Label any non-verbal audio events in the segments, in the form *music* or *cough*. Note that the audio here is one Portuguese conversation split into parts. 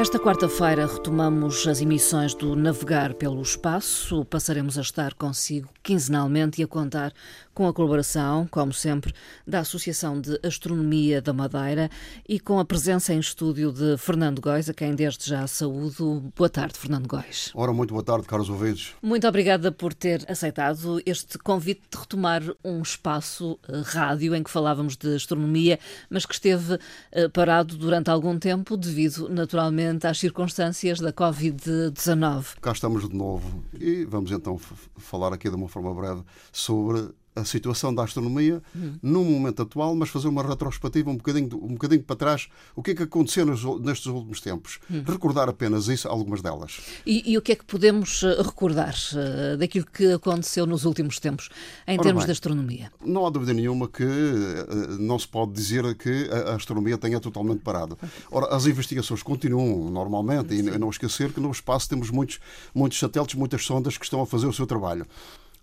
Esta quarta-feira retomamos as emissões do Navegar pelo Espaço. Passaremos a estar consigo quinzenalmente e a contar com a colaboração, como sempre, da Associação de Astronomia da Madeira e com a presença em estúdio de Fernando Góis, a quem desde já saúdo. Boa tarde, Fernando Góis. Ora, muito boa tarde, caros ouvintes. Muito obrigada por ter aceitado este convite de retomar um espaço uh, rádio em que falávamos de astronomia, mas que esteve uh, parado durante algum tempo devido, naturalmente, às circunstâncias da Covid-19. Cá estamos de novo e vamos então falar aqui de uma forma breve sobre a situação da astronomia hum. no momento atual, mas fazer uma retrospectiva um bocadinho, um bocadinho para trás, o que é que aconteceu nos, nestes últimos tempos. Hum. Recordar apenas isso, algumas delas. E, e, o que é que podemos eh, recordar uh, daquilo que aconteceu nos últimos tempos, em Ora termos bem, de astronomia? Não há dúvida nenhuma que uh, não se pode dizer que a, a, astronomia tenha totalmente parado. Ora, as investigações continuam normalmente, Sim. e não esquecer que no espaço temos muitos, muitos satélites, muitas sondas que estão a fazer o seu trabalho.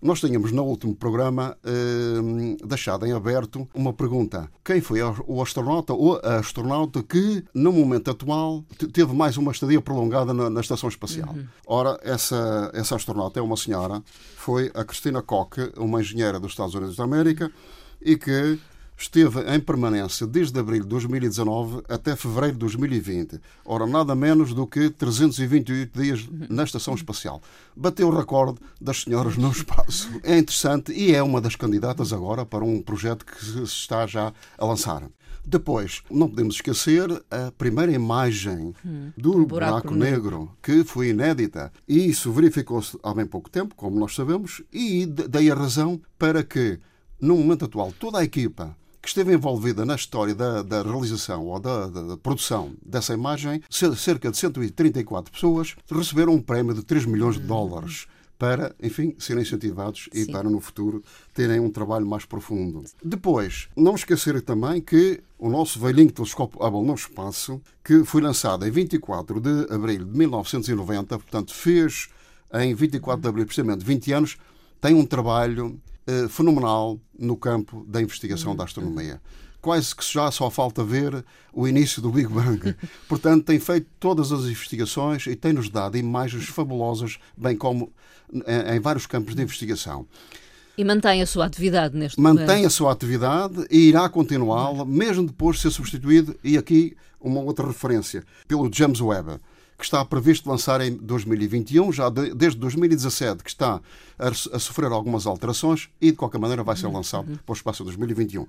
Nós tínhamos no último programa eh, deixado em aberto uma pergunta. Quem foi o astronauta ou a astronauta que, no momento atual, teve mais uma estadia prolongada na, na Estação Espacial? Uhum. Ora, essa, essa astronauta é uma senhora, foi a Cristina Koch, uma engenheira dos Estados Unidos da América, e que esteve em permanência desde abril de 2019 até fevereiro de 2020. Ora, nada menos do que 328 dias na Estação Espacial. Bateu o recorde das senhoras no espaço. É interessante e é uma das candidatas agora para um projeto que se está já a lançar. Depois, não podemos esquecer a primeira imagem hum, do um buraco, buraco negro, que foi inédita. E isso verificou-se há bem pouco tempo, como nós sabemos, e dei a razão para que, no momento atual, toda a equipa que esteve envolvida na história da, da realização ou da, da, da, produção dessa imagem, cerca de 134 pessoas receberam um prémio de 3 milhões de dólares para, enfim, serem incentivados e Sim. para no futuro terem um trabalho mais profundo. Depois, não esquecer também que o nosso velhinho telescópio Hubble no espaço, que foi lançado em 24 de abril de 1990, portanto fez em 24 de abril, precisamente 20 anos, tem um trabalho eh, fenomenal no campo da investigação da astronomia. Quase que já só falta ver o início do Big Bang. *laughs* Portanto, tem feito todas as investigações e tem-nos dado imagens fabulosas, bem como em, em vários campos de investigação. E mantém a sua atividade neste mantém momento? Mantém a sua atividade e irá continuá-la, mesmo depois de ser substituído, e aqui uma outra referência, pelo James Webb que está previsto lançar em 2021, já de, desde 2017 que está a, a, sofrer algumas alterações e de qualquer maneira vai ser lançado para o espaço de 2021,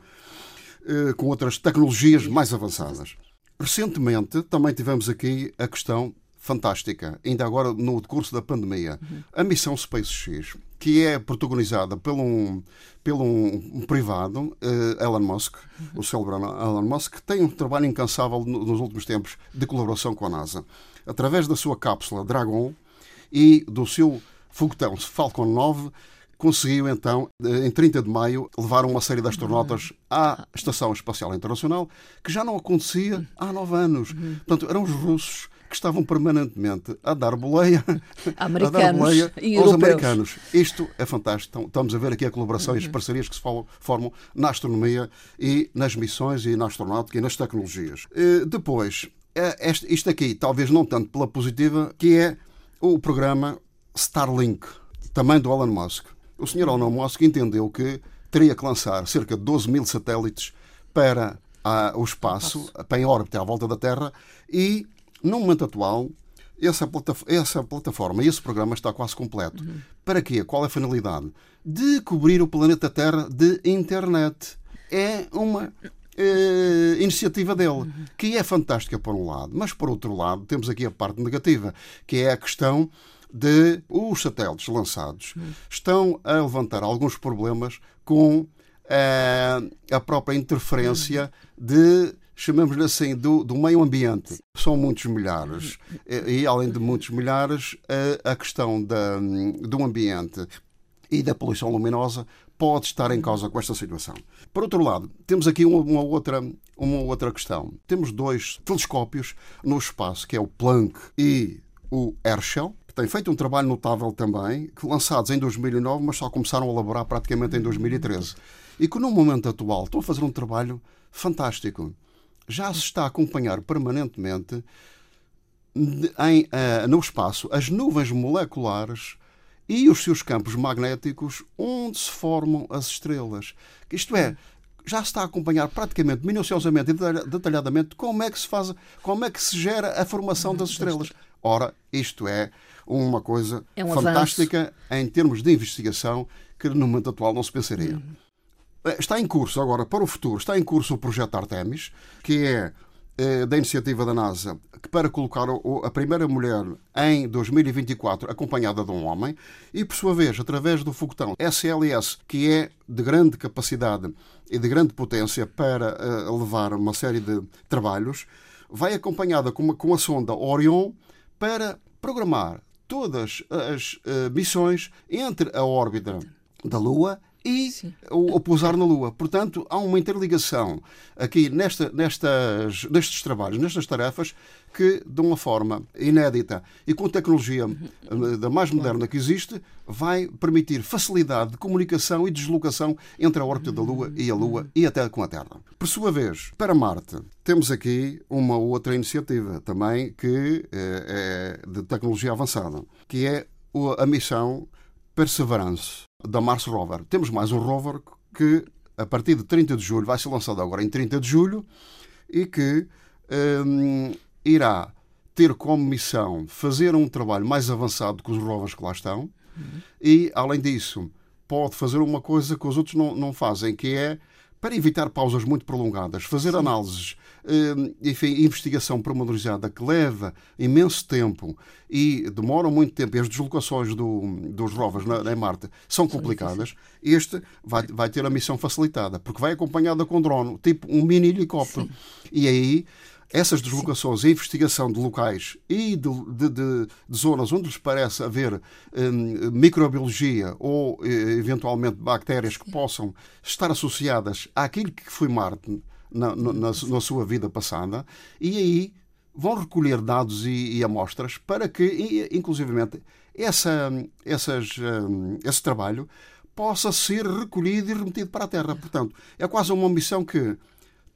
eh, com outras tecnologias mais avançadas. Recentemente também tivemos aqui a questão fantástica, ainda agora no decurso da pandemia, a missão SpaceX, que é protagonizada por um, pelo um, um privado, uh, Elon Musk, o célebre Elon Musk, que tem um trabalho incansável nos últimos tempos de colaboração com a NASA através da sua cápsula Dragon e do seu foguetão Falcon 9, conseguiu então, em 30 de maio, levar uma série de astronautas à Estação Espacial Internacional, que já não acontecia há nove anos. Portanto, eram os russos que estavam permanentemente a dar boleia, americanos *laughs* a dar boleia aos europeus. americanos. Isto é fantástico. Então, estamos a ver aqui a colaboração e as parcerias que se formam na astronomia e nas missões e na astronáutica e nas tecnologias. Depois, é isto aqui, talvez não tanto pela positiva, que é o programa Starlink, também do Elon Musk. O senhor Elon Musk entendeu que teria que lançar cerca de 12 mil satélites para a, o espaço, para em órbita à volta da Terra, e no momento atual essa, plataforma, essa plataforma, esse programa está quase completo. Uhum. Para quê? Qual é a finalidade? De cobrir o planeta Terra de internet. É uma eh, iniciativa dele, que é fantástica por um lado, mas por outro lado temos aqui a parte negativa, que é a questão de os satélites lançados estão a levantar alguns problemas com eh, a própria interferência de chamamos-lhe assim, do, do, meio ambiente. São muitos milhares. E, e além de muitos milhares, a, a questão da, do ambiente e da poluição luminosa pode estar em causa com esta situação. Por outro lado, temos aqui uma, uma outra, uma outra questão. Temos dois telescópios no espaço, que é o Planck e o Herschel, que têm feito um trabalho notável também, lançados em 2009, mas só começaram a elaborar praticamente em 2013. E que no momento atual estão a fazer um trabalho fantástico. Já se está a acompanhar permanentemente em, uh, no espaço as nuvens moleculares e os seus campos magnéticos onde se formam as estrelas. Isto é, já se está a acompanhar praticamente minuciosamente e detalhadamente como é que se faz, como é que se gera a formação das estrelas. Ora, isto é uma coisa é um fantástica avanço. em termos de investigação que no momento atual não se pensaria. Uhum. Está em curso agora, para o futuro, está em curso o projeto Artemis, que é eh, da iniciativa da NASA para colocar a primeira mulher em 2024 acompanhada de um homem e, por sua vez, através do foguetão SLS, que é de grande capacidade e de grande potência para eh, levar uma série de trabalhos, vai acompanhada com, uma, com a sonda Orion para programar todas as uh, missões entre a órbita da Lua e o, o, pousar na Lua. Portanto, há uma interligação aqui nesta, nestas, nestes trabalhos, nestas tarefas, que, de uma forma inédita e com tecnologia eh, da mais moderna que existe, vai permitir facilidade de comunicação e deslocação entre a órbita da Lua e a Lua e até com a Terra. Por sua vez, para Marte, temos aqui uma outra iniciativa também que é, é de tecnologia avançada, que é a missão Perseverance da Mars Rover. Temos mais um rover que, a partir de 30 de julho, vai ser lançado agora em 30 de julho e que hum, irá ter como missão fazer um trabalho mais avançado que os rovers que lá estão uhum. e, além disso, pode fazer uma coisa que os outros não, não fazem, que é para evitar pausas muito prolongadas, fazer Sim. análises, eh, enfim, investigação pormenorizada que leva imenso tempo e demora muito tempo, e as deslocações do, dos rovers na, em Marte são complicadas, este vai, vai ter a missão facilitada, porque vai acompanhada com drone, tipo um mini helicóptero. Sim. E aí essas deslocações e investigação de locais e de, de, de, de zonas onde lhes parece haver hum, microbiologia ou eh, eventualmente bactérias que possam estar associadas àquilo que foi Marte na, na, na sua vida passada, e aí vão recolher dados e, e amostras para que, inclusivamente, essa, essas, hum, esse trabalho possa ser recolhido e remetido para a Terra. Portanto, é quase uma missão que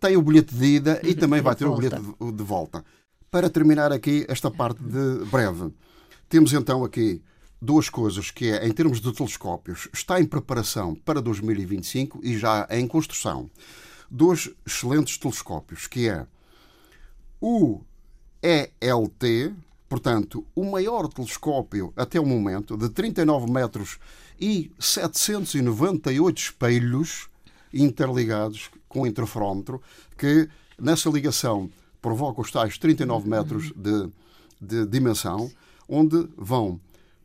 tem o bilhete de ida e também vai ter o bilhete de volta. Para terminar aqui esta parte de breve, temos então aqui duas coisas que é, em termos de telescópios, está em preparação para 2025 e já em construção. Dois excelentes telescópios, que é o ELT, portanto, o maior telescópio até o momento, de 39 metros e 798 espelhos interligados com interferómetro, que nessa ligação provoca os tais 39 metros de, de dimensão, onde vão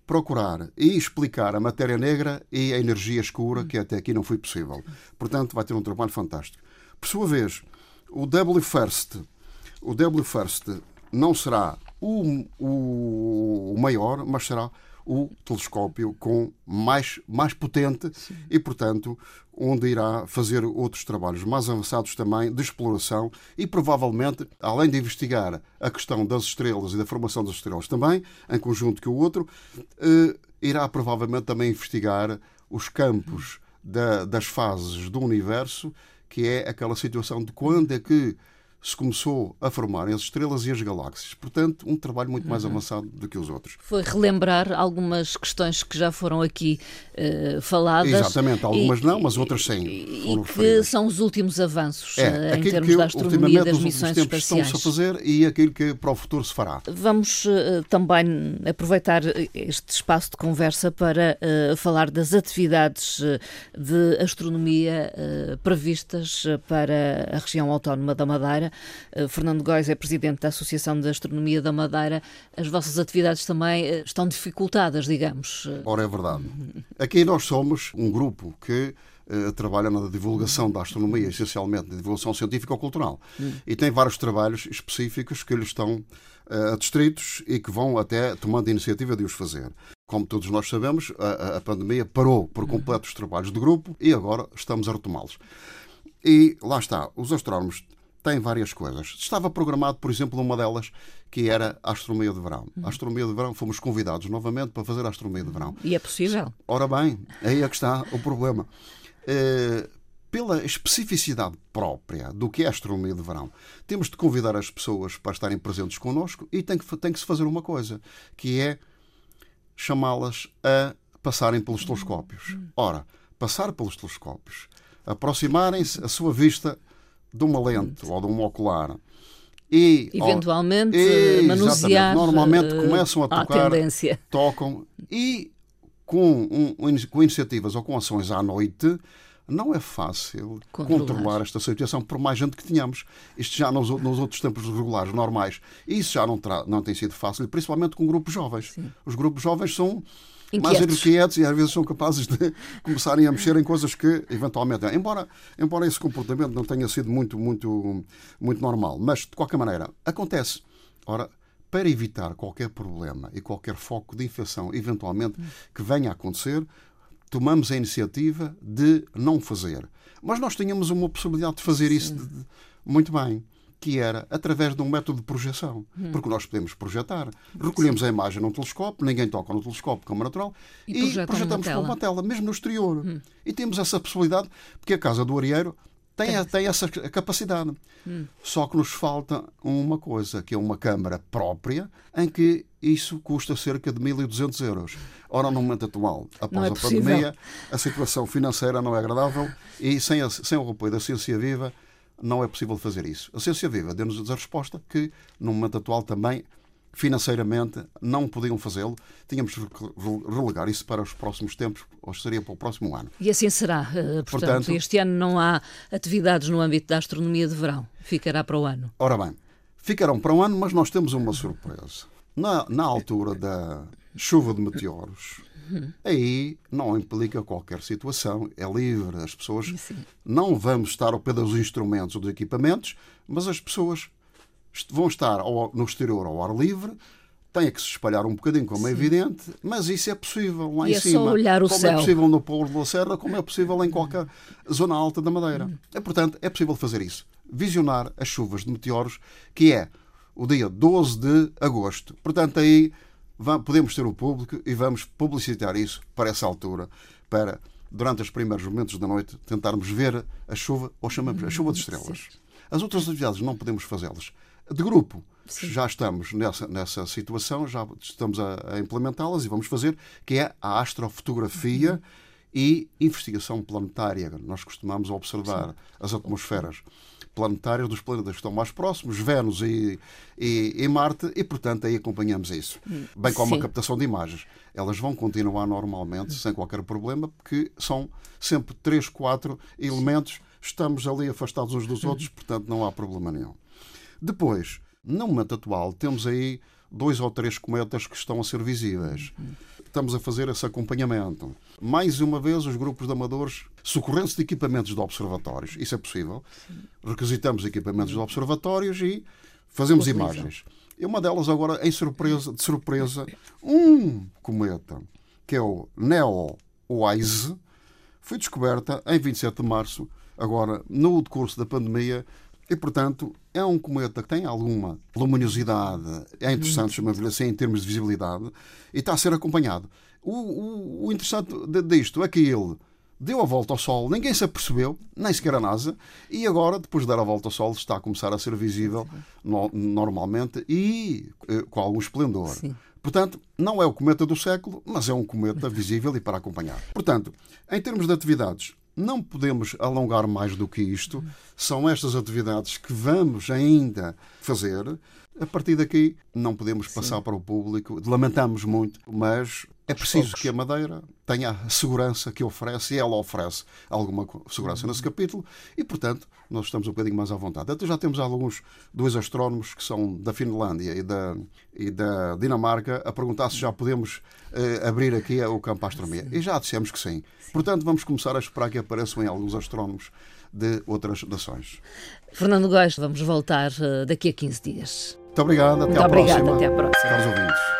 procurar e explicar a matéria negra e a energia escura, que até aqui não foi possível. Portanto, vai ter um trabalho fantástico. Por sua vez, o W First, o W First não será o, o, o maior, mas será o telescópio com mais, mais potente Sim. e, portanto, onde irá fazer outros trabalhos mais avançados também de exploração e, provavelmente, além de investigar a questão das estrelas e da formação das estrelas também, em conjunto com o outro, eh, irá provavelmente também investigar os campos da, das fases do universo, que é aquela situação de quando é que se começou a formarem as estrelas e as galáxias. Portanto, um trabalho muito mais uhum. avançado do que os outros. Foi relembrar algumas questões que já foram aqui uh, faladas. Exatamente, algumas e, não, mas outras sim. E que referidas. são os últimos avanços é, uh, em termos que, da astronomia das missões espaciais. Estão-se a fazer e aquilo que para o futuro se fará. Vamos uh, também aproveitar este espaço de conversa para falar das atividades de astronomia previstas para a região autónoma da Madeira eh, Fernando Góis é presidente da Associação de Astronomia da Madeira. As vossas atividades também eh, estão dificultadas, digamos. Ora, é verdade. Aqui nós somos um grupo que uh, trabalha na divulgação da astronomia, essencialmente na divulgação científica ou cultural. Hum. E tem vários trabalhos específicos que lhes estão uh, adstritos e que vão até tomando a iniciativa de os fazer. como todos nós sabemos, a, a pandemia parou por completo os trabalhos de grupo e agora estamos a retomá-los. E lá está, os astrónomos têm várias coisas. Estava programado, por exemplo, uma delas que era a astronomia de verão. A astronomia de verão, fomos convidados novamente para fazer a astronomia de verão. E é possível? Ora bem, aí é que está o problema. Eh, pela especificidade própria do que é a astronomia de verão, temos de convidar as pessoas para estarem presentes connosco e tem que, tem que se fazer uma coisa, que é chamá-las a passarem pelos telescópios. Ora, passar pelos telescópios, aproximarem-se a sua vista de uma lente ou de um ocular e eventualmente e, manusear normalmente uh, começam a tocar, tendência. tocam e com, um, com iniciativas ou com ações à noite não é fácil controlar. controlar, esta situação, por mais gente que tenhamos. Isto já nos, nos outros tempos regulares, normais. Isso já não, não tem sido fácil, principalmente com grupos jovens. Sim. Os grupos jovens são Inquietos. mais inquietos e às vezes são capazes de *laughs* começarem a mexer em coisas que eventualmente embora embora esse comportamento não tenha sido muito muito muito normal mas de qualquer maneira acontece ora para evitar qualquer problema e qualquer foco de infecção eventualmente que venha a acontecer tomamos a iniciativa de não fazer. Mas nós tínhamos uma possibilidade de fazer isso de, de, muito bem, que era através de um método de projeção. Hum. Porque nós podemos projetar. Recolhemos Sim. a imagem num telescópio, ninguém toca no telescópio, como natural, e, e projetamos para uma tela, mesmo no exterior. Hum. E temos essa possibilidade, porque a Casa do Arieiro tem, tem essa capacidade. Hum. Só que nos falta uma coisa, que é uma câmara própria, em que isso custa cerca de 1.200 euros. Ora, no momento atual, após é a possível. pandemia, a situação financeira não é agradável e sem, a, sem o apoio da Ciência Viva não é possível fazer isso. A Ciência Viva deu-nos a resposta que, no momento atual, também financeiramente não podiam fazê-lo. Tínhamos de relegar isso para os próximos tempos, ou seria para o próximo ano. E assim será. Eh, portanto, Portanto este ano não há atividades no âmbito da astronomia de verão. Ficará para o ano. Ora bem, ficarão para o ano, mas nós temos uma surpresa. Na, na altura da chuva de meteoros, aí não implica qualquer situação, é livre. As pessoas Sim. não vamos estar ao pé dos instrumentos ou dos equipamentos, mas as pessoas vão estar no exterior ao ar livre, tem que se espalhar um bocadinho, como é Sim. é evidente, mas isso é possível lá e em é cima. Só olhar o como é céu. é possível no Polo da Serra, como é possível em qualquer zona alta da Madeira. Hum. É, portanto, é possível fazer isso. Visionar as chuvas de meteoros, que é o dia 12 de agosto. Portanto, aí podemos ter o público e vamos publicitar isso para essa altura, para, durante os primeiros momentos da noite, tentarmos ver a chuva, ou chamamos a chuva de estrelas. As outras atividades não podemos fazê-las de grupo. Sim. Já estamos nessa, nessa situação, já estamos a, a implementá-las e vamos fazer, que é a astrofotografia uhum. e investigação planetária. Nós costumamos observar Sim. as atmosferas planetárias dos planetas que estão mais próximos, Vênus e, e, e Marte, e portanto aí acompanhamos isso. Bem como Sim. a captação de imagens. Elas vão continuar normalmente, sem qualquer problema, porque são sempre três, quatro elementos, estamos ali afastados uns dos outros, portanto não há problema nenhum. Depois, no momento atual, temos aí dois ou três cometas que estão a ser visíveis. Estamos a fazer esse acompanhamento. Mais uma vez, os grupos de amadores, socorrendo-se de equipamentos de observatórios, isso é possível. Requisitamos equipamentos de observatórios e fazemos imagens. E uma delas agora, em surpresa, de surpresa, um cometa, que é o Neo-Wise, foi descoberta em 27 de março, agora no decurso da pandemia, e, portanto, é um cometa que tem alguma luminosidade, é interessante, chamamos-lhe assim, em termos de visibilidade, e está a ser acompanhado. O, o, o interessante disto é que ele deu a volta ao Sol, ninguém se apercebeu, nem sequer a NASA, e agora, depois de dar a volta ao Sol, está a começar a ser visível no, normalmente e eh, com algum esplendor. Sim. Portanto, não é o cometa do século, mas é um cometa *laughs* visível e para acompanhar. Portanto, em termos de atividades, não podemos alongar mais do que isto. São estas atividades que vamos ainda fazer. A partir daqui, não podemos passar Sim. para o público. Lamentamos muito, mas é preciso que a Madeira tenha a segurança que oferece e ela oferece alguma segurança nesse capítulo e, portanto, nós estamos um bocadinho mais à vontade. Até já temos alguns, dois astrónomos que são da Finlândia e da, e da Dinamarca a perguntar se já podemos uh, abrir aqui o campo à astronomia. E já dissemos que sim. Portanto, vamos começar a esperar que apareçam alguns astrónomos de outras nações. Fernando Góes, vamos voltar uh, daqui a 15 dias. Muito obrigado. Até Muito à obrigado, próxima. Até à próxima. Caros ouvintes.